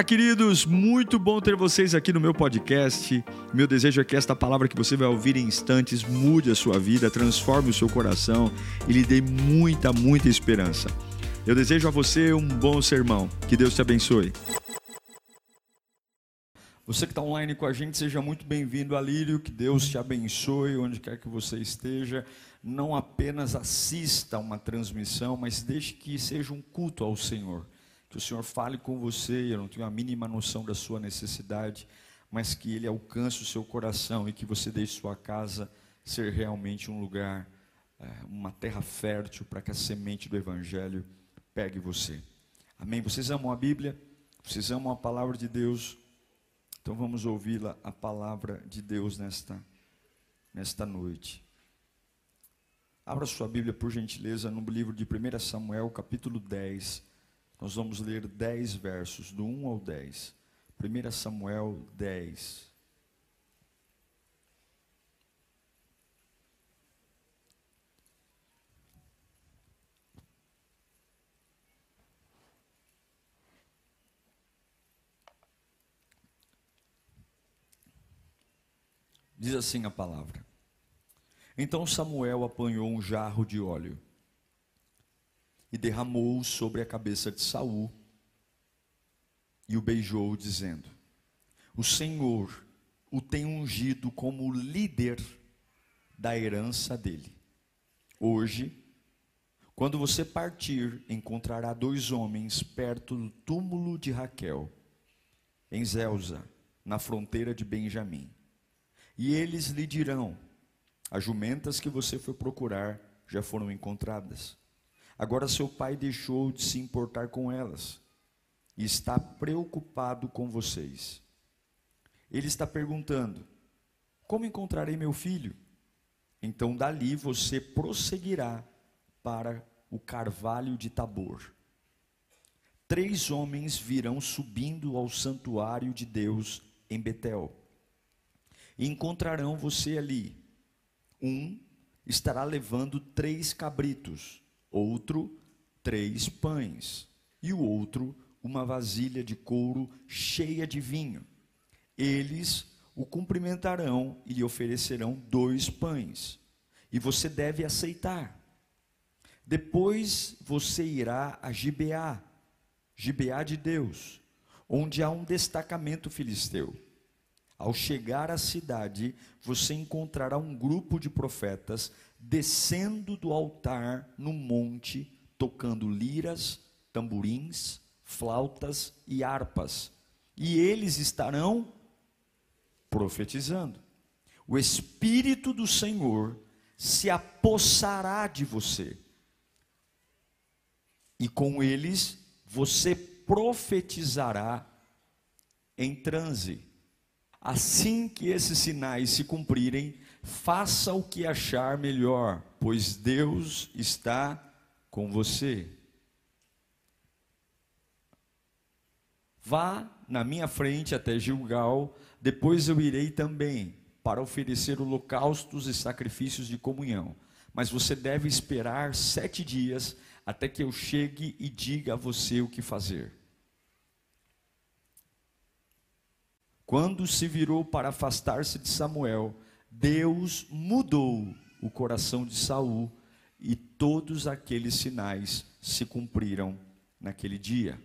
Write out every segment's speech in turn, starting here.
Fala, queridos! Muito bom ter vocês aqui no meu podcast. Meu desejo é que esta palavra que você vai ouvir em instantes mude a sua vida, transforme o seu coração e lhe dê muita, muita esperança. Eu desejo a você um bom sermão. Que Deus te abençoe. Você que está online com a gente, seja muito bem-vindo a Lírio. Que Deus te abençoe onde quer que você esteja. Não apenas assista uma transmissão, mas deixe que seja um culto ao Senhor que o Senhor fale com você, eu não tenho a mínima noção da sua necessidade, mas que Ele alcance o seu coração e que você deixe sua casa ser realmente um lugar, é, uma terra fértil para que a semente do Evangelho pegue você. Amém? Vocês amam a Bíblia? Vocês amam a palavra de Deus? Então vamos ouvi-la, a palavra de Deus nesta, nesta noite. Abra sua Bíblia, por gentileza, no livro de 1 Samuel, capítulo 10 nós vamos ler 10 versos, do 1 ao 10. 1 Samuel 10. Diz assim a palavra. Então Samuel apanhou um jarro de óleo e derramou sobre a cabeça de Saul e o beijou, dizendo: O Senhor o tem ungido como líder da herança dele. Hoje, quando você partir, encontrará dois homens perto do túmulo de Raquel, em Zelza, na fronteira de Benjamim. E eles lhe dirão: As jumentas que você foi procurar já foram encontradas. Agora seu pai deixou de se importar com elas e está preocupado com vocês. Ele está perguntando: Como encontrarei meu filho? Então dali você prosseguirá para o carvalho de Tabor. Três homens virão subindo ao santuário de Deus em Betel. E encontrarão você ali. Um estará levando três cabritos outro três pães, e o outro uma vasilha de couro cheia de vinho. Eles o cumprimentarão e lhe oferecerão dois pães, e você deve aceitar. Depois você irá a Gibeá, Gibeá de Deus, onde há um destacamento filisteu. Ao chegar à cidade, você encontrará um grupo de profetas descendo do altar no monte, tocando liras, tamborins, flautas e harpas. E eles estarão profetizando. O Espírito do Senhor se apossará de você. E com eles você profetizará em transe. Assim que esses sinais se cumprirem, faça o que achar melhor, pois Deus está com você. Vá na minha frente até Gilgal, depois eu irei também para oferecer holocaustos e sacrifícios de comunhão. Mas você deve esperar sete dias até que eu chegue e diga a você o que fazer. Quando se virou para afastar-se de Samuel, Deus mudou o coração de Saul e todos aqueles sinais se cumpriram naquele dia.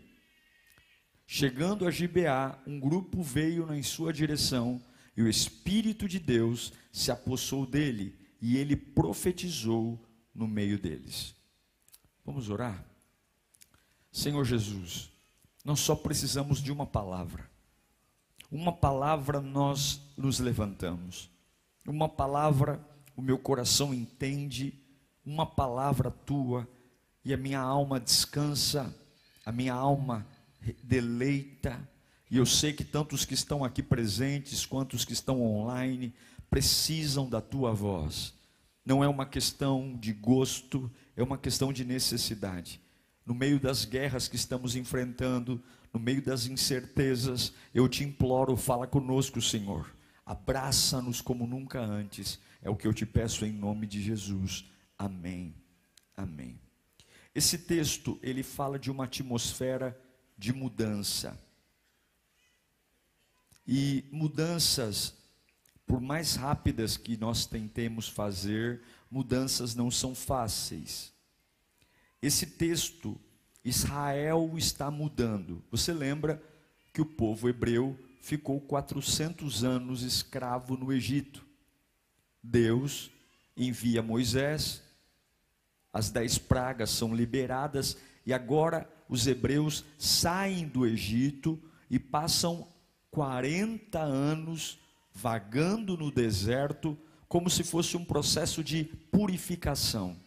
Chegando a Gibeá, um grupo veio em sua direção e o Espírito de Deus se apossou dele e ele profetizou no meio deles. Vamos orar? Senhor Jesus, nós só precisamos de uma palavra. Uma palavra nós nos levantamos uma palavra o meu coração entende, uma palavra tua, e a minha alma descansa, a minha alma deleita, e eu sei que tanto os que estão aqui presentes quanto os que estão online precisam da tua voz. Não é uma questão de gosto, é uma questão de necessidade. No meio das guerras que estamos enfrentando, no meio das incertezas, eu te imploro, fala conosco, Senhor abraça-nos como nunca antes. É o que eu te peço em nome de Jesus. Amém. Amém. Esse texto, ele fala de uma atmosfera de mudança. E mudanças, por mais rápidas que nós tentemos fazer, mudanças não são fáceis. Esse texto, Israel está mudando. Você lembra que o povo hebreu ficou 400 anos escravo no Egito. Deus envia Moisés, as dez pragas são liberadas e agora os hebreus saem do Egito e passam 40 anos vagando no deserto, como se fosse um processo de purificação.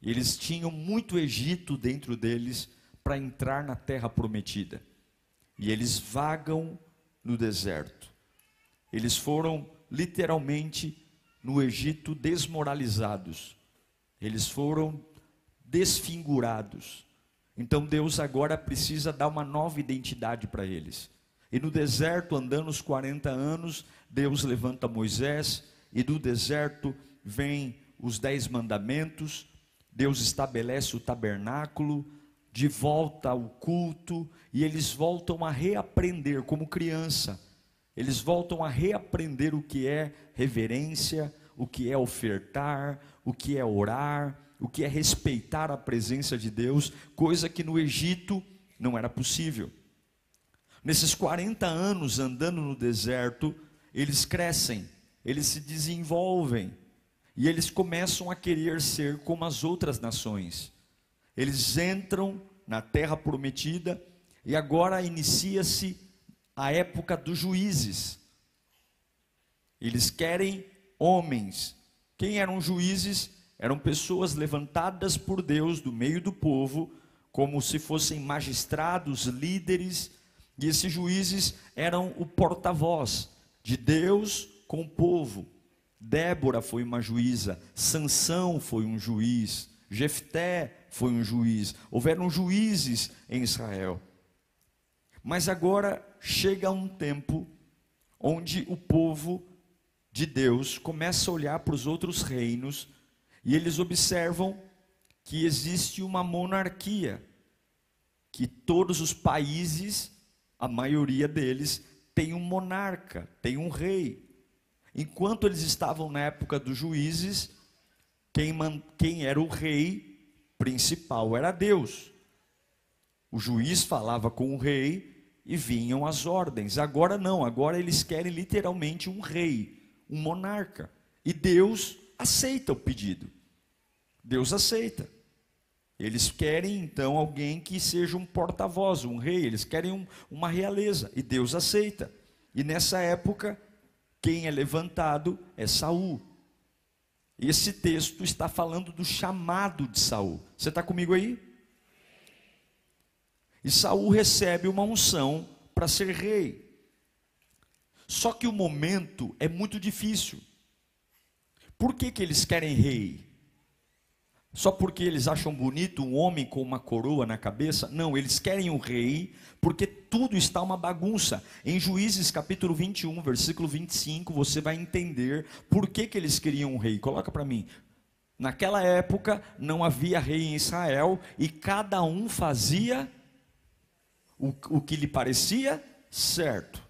Eles tinham muito Egito dentro deles para entrar na terra prometida. E eles vagam no deserto. Eles foram literalmente no Egito desmoralizados. Eles foram desfigurados. Então Deus agora precisa dar uma nova identidade para eles. E no deserto, andando os 40 anos, Deus levanta Moisés, e do deserto vem os dez mandamentos, Deus estabelece o tabernáculo, de volta ao culto, e eles voltam a reaprender como criança, eles voltam a reaprender o que é reverência, o que é ofertar, o que é orar, o que é respeitar a presença de Deus, coisa que no Egito não era possível. Nesses 40 anos andando no deserto, eles crescem, eles se desenvolvem e eles começam a querer ser como as outras nações. Eles entram na terra prometida e agora inicia-se a época dos juízes. Eles querem homens. Quem eram juízes? Eram pessoas levantadas por Deus do meio do povo, como se fossem magistrados, líderes, e esses juízes eram o porta-voz de Deus com o povo. Débora foi uma juíza, Sansão foi um juiz, Jefté foi um juiz. Houveram juízes em Israel. Mas agora chega um tempo onde o povo de Deus começa a olhar para os outros reinos e eles observam que existe uma monarquia, que todos os países, a maioria deles, tem um monarca, tem um rei. Enquanto eles estavam na época dos juízes, quem, man, quem era o rei principal era Deus. O juiz falava com o rei e vinham as ordens. Agora não, agora eles querem literalmente um rei um monarca. E Deus aceita o pedido. Deus aceita. Eles querem então alguém que seja um porta-voz, um rei, eles querem um, uma realeza, e Deus aceita. E nessa época, quem é levantado é Saul. Esse texto está falando do chamado de Saul. Você está comigo aí? E Saul recebe uma unção para ser rei. Só que o momento é muito difícil. Por que, que eles querem rei? Só porque eles acham bonito um homem com uma coroa na cabeça? Não, eles querem um rei, porque tudo está uma bagunça. Em Juízes capítulo 21, versículo 25, você vai entender por que, que eles queriam um rei. Coloca para mim. Naquela época não havia rei em Israel e cada um fazia o, o que lhe parecia certo.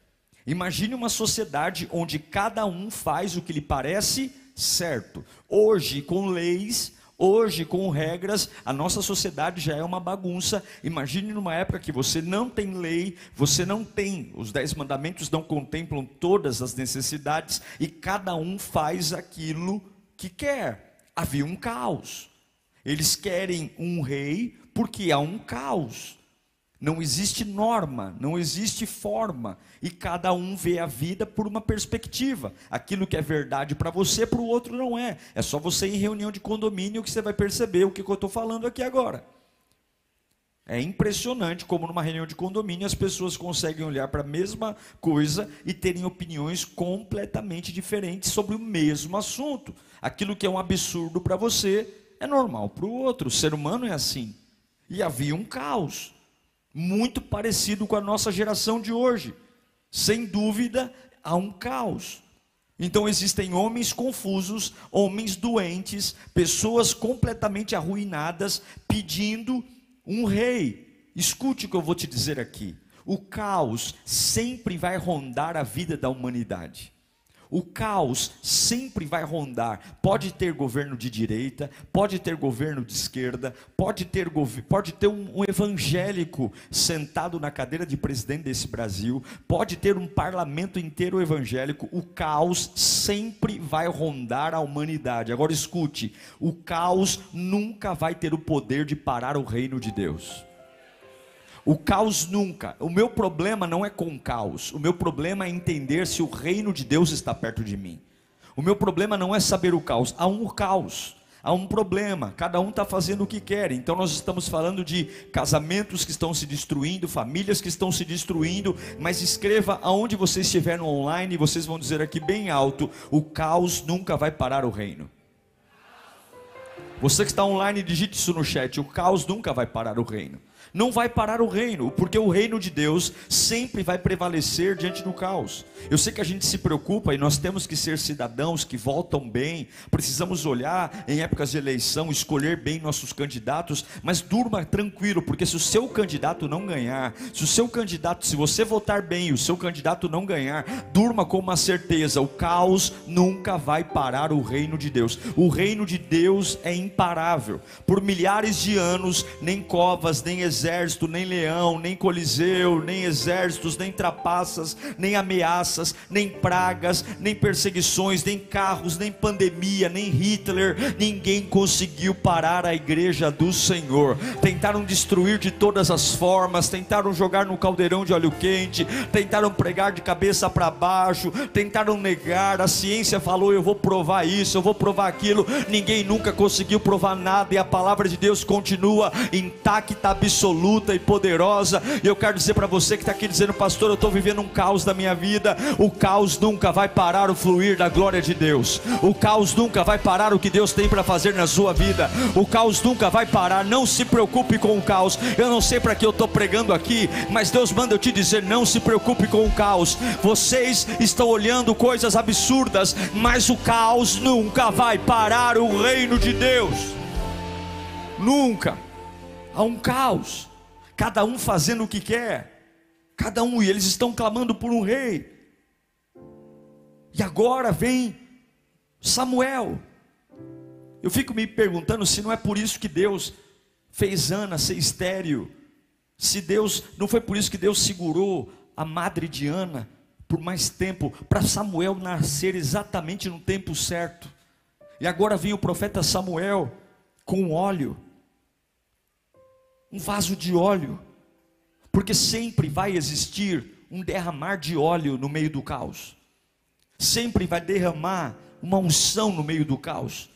Imagine uma sociedade onde cada um faz o que lhe parece certo. Hoje, com leis, hoje, com regras, a nossa sociedade já é uma bagunça. Imagine numa época que você não tem lei, você não tem, os dez mandamentos não contemplam todas as necessidades e cada um faz aquilo que quer. Havia um caos. Eles querem um rei porque há um caos. Não existe norma, não existe forma, e cada um vê a vida por uma perspectiva. Aquilo que é verdade para você, para o outro não é. É só você ir em reunião de condomínio que você vai perceber o que, eu estou falando aqui agora. É impressionante como numa reunião de condomínio as pessoas conseguem olhar para a mesma coisa e terem opiniões completamente diferentes sobre o mesmo assunto. Aquilo que é um absurdo para você é normal para o outro. O ser humano é assim. E havia um caos muito parecido com a nossa geração de hoje. Sem dúvida, há um caos. Então existem homens confusos, homens doentes, pessoas completamente arruinadas, pedindo um rei. Escute o que eu vou te dizer aqui. o caos sempre vai rondar a vida da humanidade. O caos sempre vai rondar. Pode ter governo de direita, pode ter governo de esquerda, pode ter, pode ter um, um, evangélico sentado na cadeira de presidente desse Brasil, pode ter um parlamento inteiro evangélico. O caos sempre vai rondar a humanidade. Agora escute: o caos nunca vai ter o poder de parar o reino de Deus. O caos nunca. O meu problema não é com o caos. O meu problema é entender se o reino de Deus está perto de mim. O meu problema não é saber o caos. Há um caos. Há um problema, cada um está fazendo o que quer. Então, nós estamos falando de casamentos que estão se destruindo, famílias que estão se destruindo. Mas escreva aonde você estiver online, vocês vão dizer aqui bem alto: o caos nunca vai parar o reino. Você que está online, digite isso no chat: o caos nunca vai parar o reino não vai parar o reino, porque o reino de Deus sempre vai prevalecer diante do caos. Eu sei que a gente se preocupa e nós temos que ser cidadãos que voltam bem, precisamos olhar em épocas de eleição, escolher bem nossos candidatos, mas durma tranquilo, porque se o seu candidato não ganhar, se o seu candidato, se você votar bem e o seu candidato não ganhar, durma com uma certeza: o caos nunca vai parar o reino de Deus. O reino de Deus é imparável. Por milhares de anos, nem covas, nem exércitos, exército, nem leão, nem coliseu, nem exércitos, nem trapaças, nem ameaças, nem pragas, nem perseguições, nem carros, nem pandemia, nem Hitler, ninguém conseguiu parar a igreja do Senhor. Tentaram destruir de todas as formas, tentaram jogar no caldeirão de óleo quente, tentaram pregar de cabeça para baixo, tentaram negar. A ciência falou: eu vou provar isso, eu vou provar aquilo. Ninguém nunca conseguiu provar nada e a palavra de Deus continua intacta, absoluta absoluta e poderosa. E eu quero dizer para você que está aqui dizendo, pastor, eu estou vivendo um caos da minha vida. O caos nunca vai parar o fluir da glória de Deus. O caos nunca vai parar o que Deus tem para fazer na sua vida. O caos nunca vai parar. Não se preocupe com o caos. Eu não sei para que eu estou pregando aqui, mas Deus manda eu te dizer: não se preocupe com o caos. Vocês estão olhando coisas absurdas, mas o caos nunca vai parar o reino de Deus. Nunca há um caos, cada um fazendo o que quer, cada um, e eles estão clamando por um rei. E agora vem Samuel. Eu fico me perguntando se não é por isso que Deus fez Ana ser estéreo. Se Deus, não foi por isso que Deus segurou a madre de Ana por mais tempo, para Samuel nascer exatamente no tempo certo. E agora vem o profeta Samuel com óleo um vaso de óleo, porque sempre vai existir um derramar de óleo no meio do caos, sempre vai derramar uma unção no meio do caos.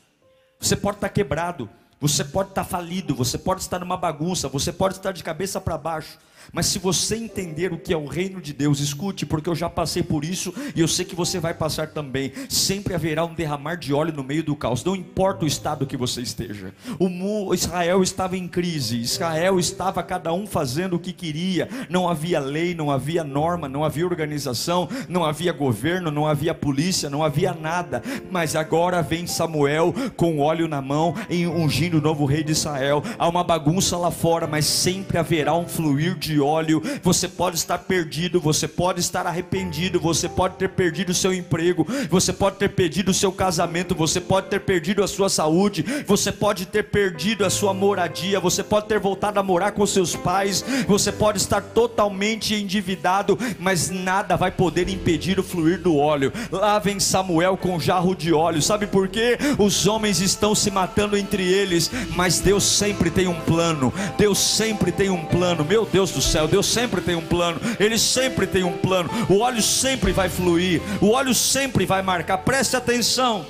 Você pode estar quebrado, você pode estar falido, você pode estar numa bagunça, você pode estar de cabeça para baixo, mas se você entender o que é o reino de Deus, escute, porque eu já passei por isso e eu sei que você vai passar também. Sempre haverá um derramar de óleo no meio do caos, não importa o estado que você esteja. O Israel estava em crise, Israel estava cada um fazendo o que queria, não havia lei, não havia norma, não havia organização, não havia governo, não havia polícia, não havia nada. Mas agora vem Samuel com óleo na mão, ungindo o novo rei de Israel. Há uma bagunça lá fora, mas sempre haverá um fluir de de óleo, você pode estar perdido, você pode estar arrependido, você pode ter perdido o seu emprego, você pode ter perdido o seu casamento, você pode ter perdido a sua saúde, você pode ter perdido a sua moradia, você pode ter voltado a morar com seus pais, você pode estar totalmente endividado, mas nada vai poder impedir o fluir do óleo. Lá vem Samuel com um jarro de óleo, sabe por quê? Os homens estão se matando entre eles, mas Deus sempre tem um plano, Deus sempre tem um plano, meu Deus céu. Deus sempre tem um plano, Ele sempre tem um plano. O óleo sempre vai fluir, o óleo sempre vai marcar. Preste atenção.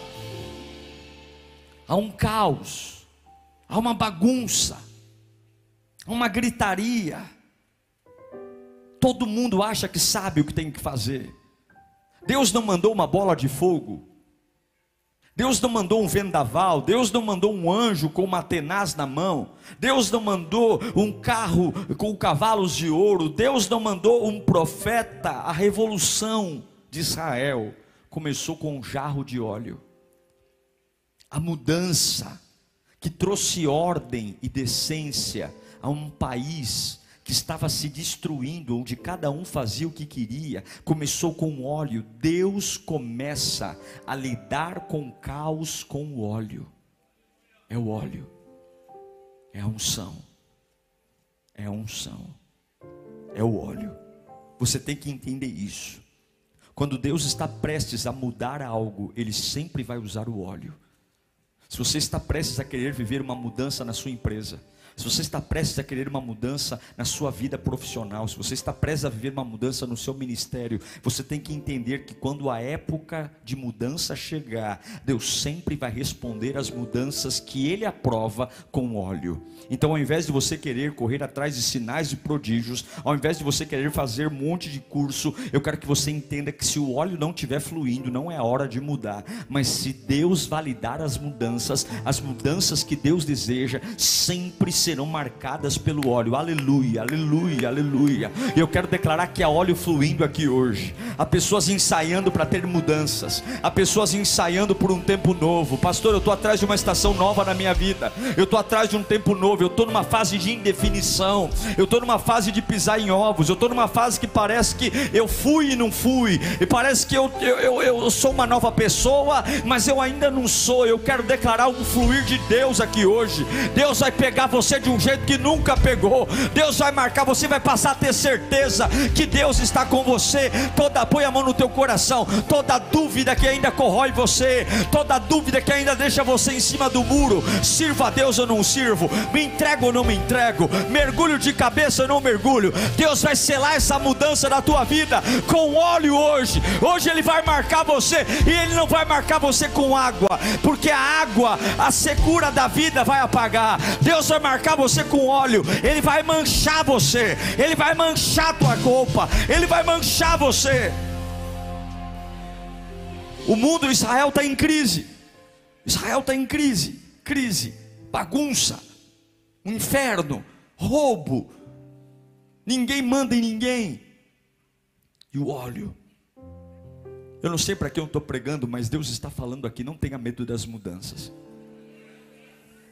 Há um caos, há uma bagunça, há uma gritaria. Todo mundo acha que sabe o que tem que fazer. Deus não mandou uma bola de fogo Deus não mandou um vendaval, Deus não mandou um anjo com uma tenaz na mão, Deus não mandou um carro com cavalos de ouro, Deus não mandou um profeta. A revolução de Israel começou com um jarro de óleo. A mudança que trouxe ordem e decência a um país que estava se destruindo, onde cada um fazia o que queria, começou com óleo. Deus começa a lidar com o caos com o óleo. É o óleo, é a unção, é a unção, é o óleo. Você tem que entender isso. Quando Deus está prestes a mudar algo, Ele sempre vai usar o óleo. Se você está prestes a querer viver uma mudança na sua empresa, se você está prestes a querer uma mudança na sua vida profissional, se você está prestes a viver uma mudança no seu ministério, você tem que entender que quando a época de mudança chegar, Deus sempre vai responder às mudanças que Ele aprova com óleo. Então, ao invés de você querer correr atrás de sinais e prodígios, ao invés de você querer fazer um monte de curso, eu quero que você entenda que se o óleo não estiver fluindo, não é hora de mudar. Mas se Deus validar as mudanças, as mudanças que Deus deseja, sempre serão marcadas pelo óleo. Aleluia, aleluia, aleluia. Eu quero declarar que há óleo fluindo aqui hoje. Há pessoas ensaiando para ter mudanças. Há pessoas ensaiando por um tempo novo. Pastor, eu estou atrás de uma estação nova na minha vida. Eu estou atrás de um tempo novo. Eu estou numa fase de indefinição. Eu estou numa fase de pisar em ovos. Eu estou numa fase que parece que eu fui e não fui. E parece que eu, eu, eu, eu sou uma nova pessoa, mas eu ainda não sou. Eu quero declarar um fluir de Deus aqui hoje. Deus vai pegar você você de um jeito que nunca pegou. Deus vai marcar, você vai passar a ter certeza que Deus está com você. Toda põe a mão no teu coração, toda dúvida que ainda corrói você, toda dúvida que ainda deixa você em cima do muro. Sirva a Deus ou não sirvo? Me entrego ou não me entrego? Mergulho de cabeça ou não mergulho? Deus vai selar essa mudança na tua vida com óleo hoje. Hoje ele vai marcar você e ele não vai marcar você com água, porque a água, a secura da vida vai apagar. Deus vai marcar marcar você com óleo, ele vai manchar você, ele vai manchar tua roupa, ele vai manchar você. O mundo, Israel está em crise. Israel está em crise, crise, bagunça, um inferno, roubo. Ninguém manda em ninguém. E o óleo. Eu não sei para quem eu estou pregando, mas Deus está falando aqui. Não tenha medo das mudanças.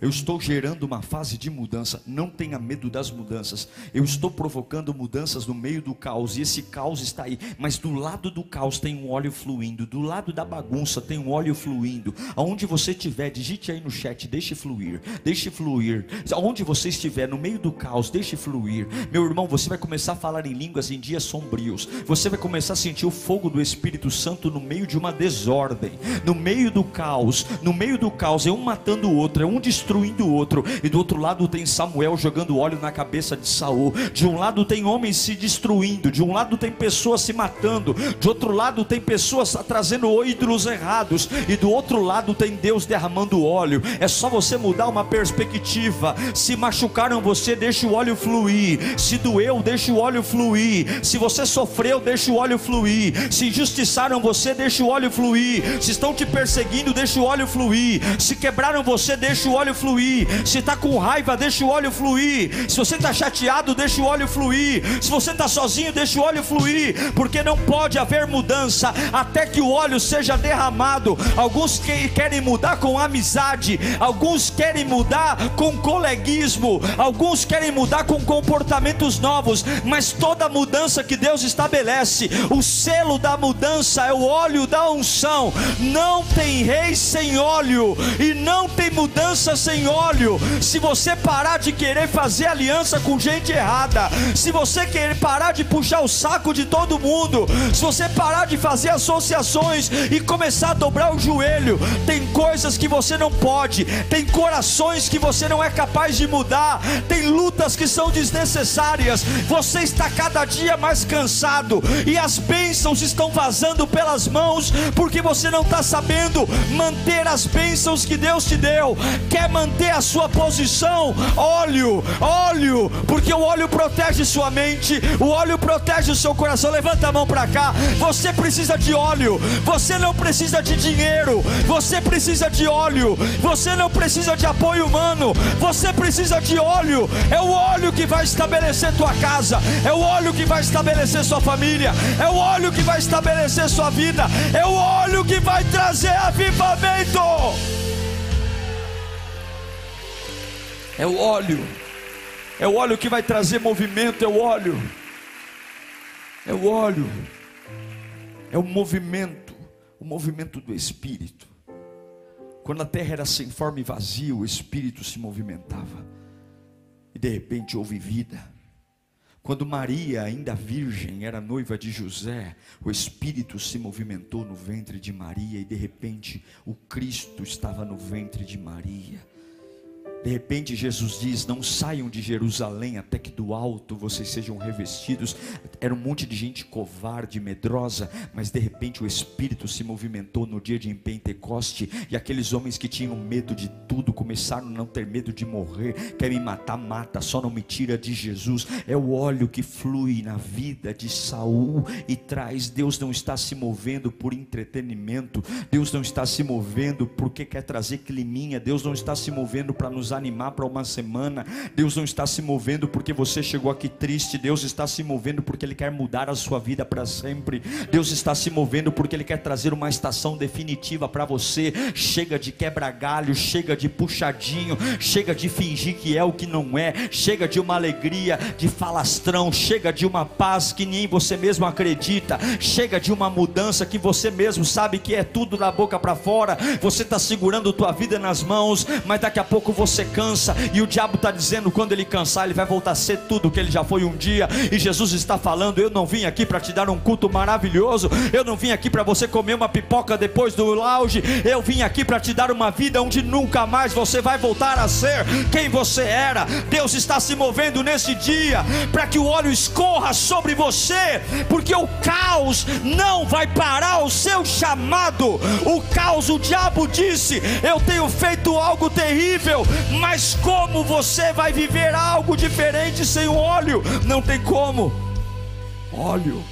Eu estou gerando uma fase de mudança. Não tenha medo das mudanças. Eu estou provocando mudanças no meio do caos. E esse caos está aí. Mas do lado do caos tem um óleo fluindo. Do lado da bagunça tem um óleo fluindo. Aonde você estiver, digite aí no chat. Deixe fluir. Deixe fluir. Aonde você estiver, no meio do caos, deixe fluir. Meu irmão, você vai começar a falar em línguas em dias sombrios. Você vai começar a sentir o fogo do Espírito Santo no meio de uma desordem. No meio do caos. No meio do caos. É um matando o outro. É um destruindo destruindo o outro, e do outro lado tem Samuel jogando óleo na cabeça de Saul. De um lado tem homens se destruindo, de um lado tem pessoas se matando, de outro lado tem pessoas trazendo ídolos errados, e do outro lado tem Deus derramando óleo. É só você mudar uma perspectiva. Se machucaram você, deixa o óleo fluir. Se doeu, deixa o óleo fluir. Se você sofreu, deixa o óleo fluir. Se injustiçaram você, deixa o óleo fluir. Se estão te perseguindo, deixa o óleo fluir. Se quebraram você, deixa o óleo fluir. Se está com raiva, deixa o óleo fluir. Se você está chateado, deixa o óleo fluir. Se você está sozinho, deixa o óleo fluir. Porque não pode haver mudança até que o óleo seja derramado. Alguns que querem mudar com amizade, alguns querem mudar com coleguismo, alguns querem mudar com comportamentos novos. Mas toda mudança que Deus estabelece, o selo da mudança é o óleo da unção. Não tem rei sem óleo, e não tem mudança sem sem óleo, se você parar de querer fazer aliança com gente errada, se você querer parar de puxar o saco de todo mundo, se você parar de fazer associações e começar a dobrar o joelho, tem coisas que você não pode, tem corações que você não é capaz de mudar, tem lutas que são desnecessárias, você está cada dia mais cansado e as bênçãos estão vazando pelas mãos porque você não está sabendo manter as bênçãos que Deus te deu. Quer manter a sua posição, óleo, óleo, porque o óleo protege sua mente, o óleo protege o seu coração. Levanta a mão para cá. Você precisa de óleo, você não precisa de dinheiro, você precisa de óleo, você não precisa de apoio humano, você precisa de óleo. É o óleo que vai estabelecer tua casa, é o óleo que vai estabelecer sua família, é o óleo que vai estabelecer sua vida, é o óleo que vai trazer avivamento. É o óleo. É o óleo que vai trazer movimento, é o óleo. É o óleo. É o movimento, o movimento do espírito. Quando a terra era sem forma e vazia, o espírito se movimentava. E de repente houve vida. Quando Maria, ainda virgem, era noiva de José, o Espírito se movimentou no ventre de Maria e de repente o Cristo estava no ventre de Maria. De repente Jesus diz: Não saiam de Jerusalém até que do alto vocês sejam revestidos. Era um monte de gente covarde, medrosa, mas de repente o Espírito se movimentou no dia de Pentecoste e aqueles homens que tinham medo de tudo começaram a não ter medo de morrer. Quer me matar, mata, só não me tira de Jesus. É o óleo que flui na vida de Saul e traz. Deus não está se movendo por entretenimento, Deus não está se movendo porque quer trazer climinha, Deus não está se movendo para nos animar para uma semana. Deus não está se movendo porque você chegou aqui triste. Deus está se movendo porque Ele quer mudar a sua vida para sempre. Deus está se movendo porque Ele quer trazer uma estação definitiva para você. Chega de quebra-galho, chega de puxadinho, chega de fingir que é o que não é, chega de uma alegria de falastrão, chega de uma paz que nem você mesmo acredita, chega de uma mudança que você mesmo sabe que é tudo da boca para fora. Você está segurando tua vida nas mãos, mas daqui a pouco você você cansa, e o diabo está dizendo: quando ele cansar, ele vai voltar a ser tudo que ele já foi um dia. E Jesus está falando: Eu não vim aqui para te dar um culto maravilhoso, eu não vim aqui para você comer uma pipoca depois do lounge, eu vim aqui para te dar uma vida onde nunca mais você vai voltar a ser quem você era. Deus está se movendo nesse dia para que o óleo escorra sobre você, porque o caos não vai parar o seu chamado. O caos, o diabo disse: Eu tenho feito algo terrível, mas como você vai viver algo diferente sem o óleo? Não tem como. Óleo.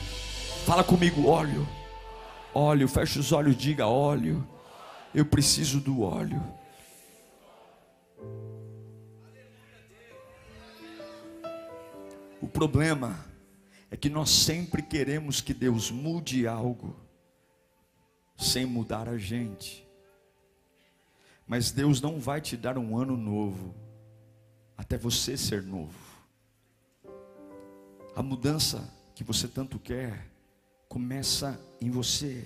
Fala comigo, óleo. Óleo, fecha os olhos, diga óleo. Eu preciso do óleo. O problema é que nós sempre queremos que Deus mude algo sem mudar a gente. Mas Deus não vai te dar um ano novo até você ser novo. A mudança que você tanto quer começa em você.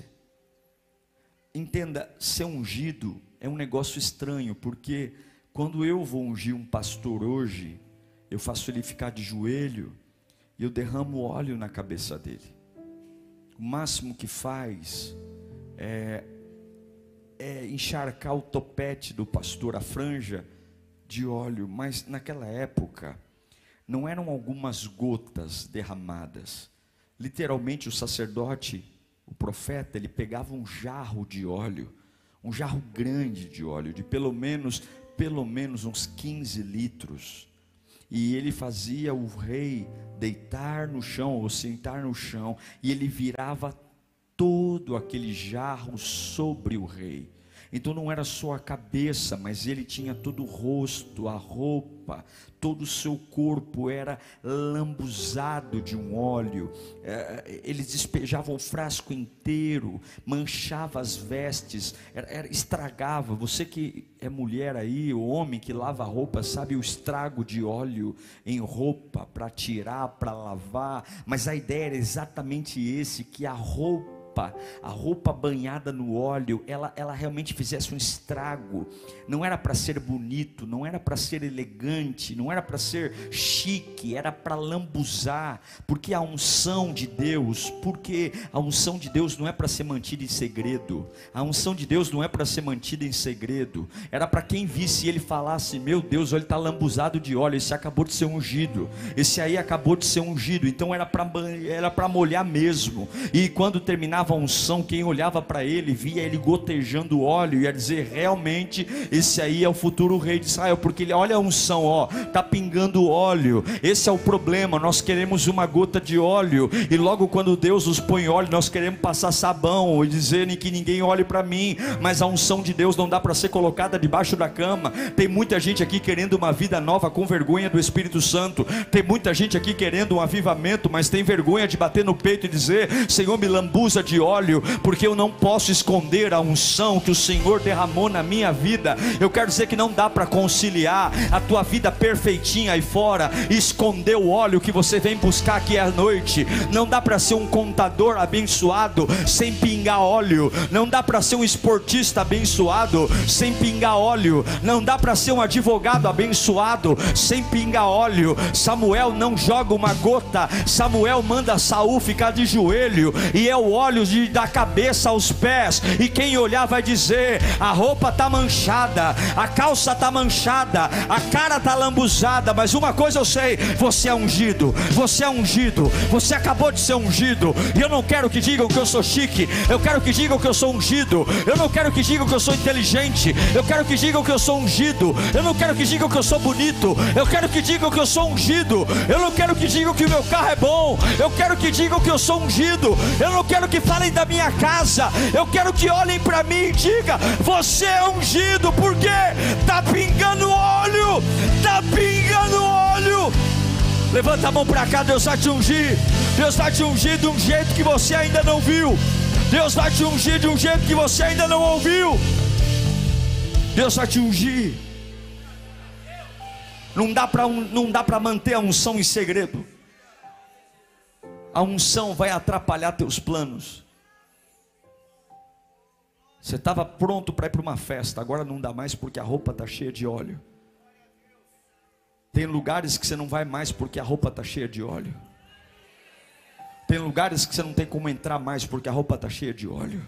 Entenda, ser ungido é um negócio estranho, porque quando eu vou ungir um pastor hoje, eu faço ele ficar de joelho e eu derramo óleo na cabeça dele. O máximo que faz é é, encharcar o topete do pastor, a franja de óleo, mas naquela época não eram algumas gotas derramadas. Literalmente o sacerdote, o profeta, ele pegava um jarro de óleo, um jarro grande de óleo, de pelo menos, pelo menos uns 15 litros. E ele fazia o rei deitar no chão ou sentar no chão, e ele virava todo aquele jarro sobre o rei. Então não era só a cabeça, mas ele tinha todo o rosto, a roupa, todo o seu corpo era lambuzado de um óleo. É, eles despejavam o frasco inteiro, manchava as vestes, era, era, estragava. Você que é mulher aí, o homem que lava roupa, sabe o estrago de óleo em roupa para tirar, para lavar. Mas a ideia era exatamente esse: que a roupa roupa, a roupa banhada no óleo, ela, ela realmente fizesse um estrago. Não era para ser bonito, não era para ser elegante, não era para ser chique, era para lambuzar, porque a unção de Deus, porque a unção de Deus não é para ser mantida em segredo. A unção de Deus não é para ser mantida em segredo. Era para quem visse ele falasse: "Meu Deus, ele está lambuzado de óleo, esse acabou de ser ungido. Esse aí acabou de ser ungido". Então era para era para molhar mesmo. E quando terminava a unção, quem olhava para ele, via ele gotejando óleo, ia dizer: realmente, esse aí é o futuro rei de Israel, porque ele olha a unção, ó, tá pingando óleo. Esse é o problema. Nós queremos uma gota de óleo, e logo quando Deus nos põe óleo, nós queremos passar sabão e dizerem que ninguém olhe para mim, mas a unção de Deus não dá para ser colocada debaixo da cama. Tem muita gente aqui querendo uma vida nova com vergonha do Espírito Santo. Tem muita gente aqui querendo um avivamento, mas tem vergonha de bater no peito e dizer: Senhor, me lambuza de de óleo, porque eu não posso esconder a unção que o Senhor derramou na minha vida. Eu quero dizer que não dá para conciliar a tua vida perfeitinha aí fora esconder o óleo que você vem buscar aqui à noite. Não dá para ser um contador abençoado sem pingar óleo. Não dá para ser um esportista abençoado sem pingar óleo. Não dá para ser um advogado abençoado sem pingar óleo. Samuel não joga uma gota. Samuel manda Saul ficar de joelho e é o óleo de, da cabeça aos pés. E quem olhar vai dizer: a roupa tá manchada, a calça tá manchada, a cara tá lambuzada. Mas uma coisa eu sei: você é ungido, você é ungido, você acabou de ser ungido. E eu não quero que digam que eu sou chique, eu quero que digam que eu sou ungido. Eu não quero que digam que eu sou inteligente, eu quero que digam que eu sou ungido. Eu não quero que digam que eu sou bonito, eu quero que digam que eu sou ungido. Eu não quero que digam que o meu carro é bom, eu quero que digam que eu sou ungido. Eu não quero que falem da minha casa, eu quero que olhem para mim e digam: Você é ungido, porque está pingando óleo, está pingando óleo. Levanta a mão para cá, Deus vai te ungir. Deus vai te ungir de um jeito que você ainda não viu. Deus vai te ungir de um jeito que você ainda não ouviu. Deus vai te ungir. Não dá para não dá para manter a unção em segredo. A unção vai atrapalhar teus planos. Você estava pronto para ir para uma festa, agora não dá mais porque a roupa está cheia de óleo. Tem lugares que você não vai mais porque a roupa está cheia de óleo. Tem lugares que você não tem como entrar mais porque a roupa está cheia de óleo.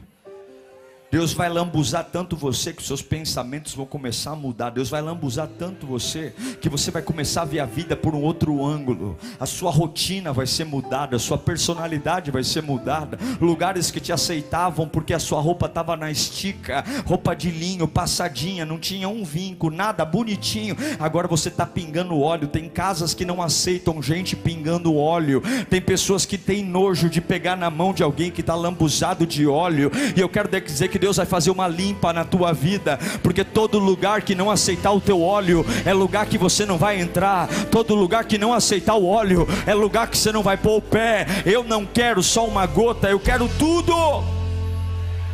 Deus vai lambuzar tanto você que seus pensamentos vão começar a mudar. Deus vai lambuzar tanto você que você vai começar a ver a vida por um outro ângulo. A sua rotina vai ser mudada, a sua personalidade vai ser mudada. Lugares que te aceitavam porque a sua roupa estava na estica, roupa de linho, passadinha, não tinha um vinco, nada bonitinho. Agora você está pingando óleo. Tem casas que não aceitam gente pingando óleo. Tem pessoas que têm nojo de pegar na mão de alguém que está lambuzado de óleo. E eu quero dizer que Deus vai fazer uma limpa na tua vida, porque todo lugar que não aceitar o teu óleo é lugar que você não vai entrar, todo lugar que não aceitar o óleo é lugar que você não vai pôr o pé. Eu não quero só uma gota, eu quero tudo,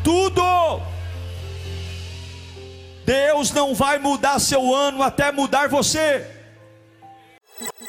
tudo. Deus não vai mudar seu ano até mudar você.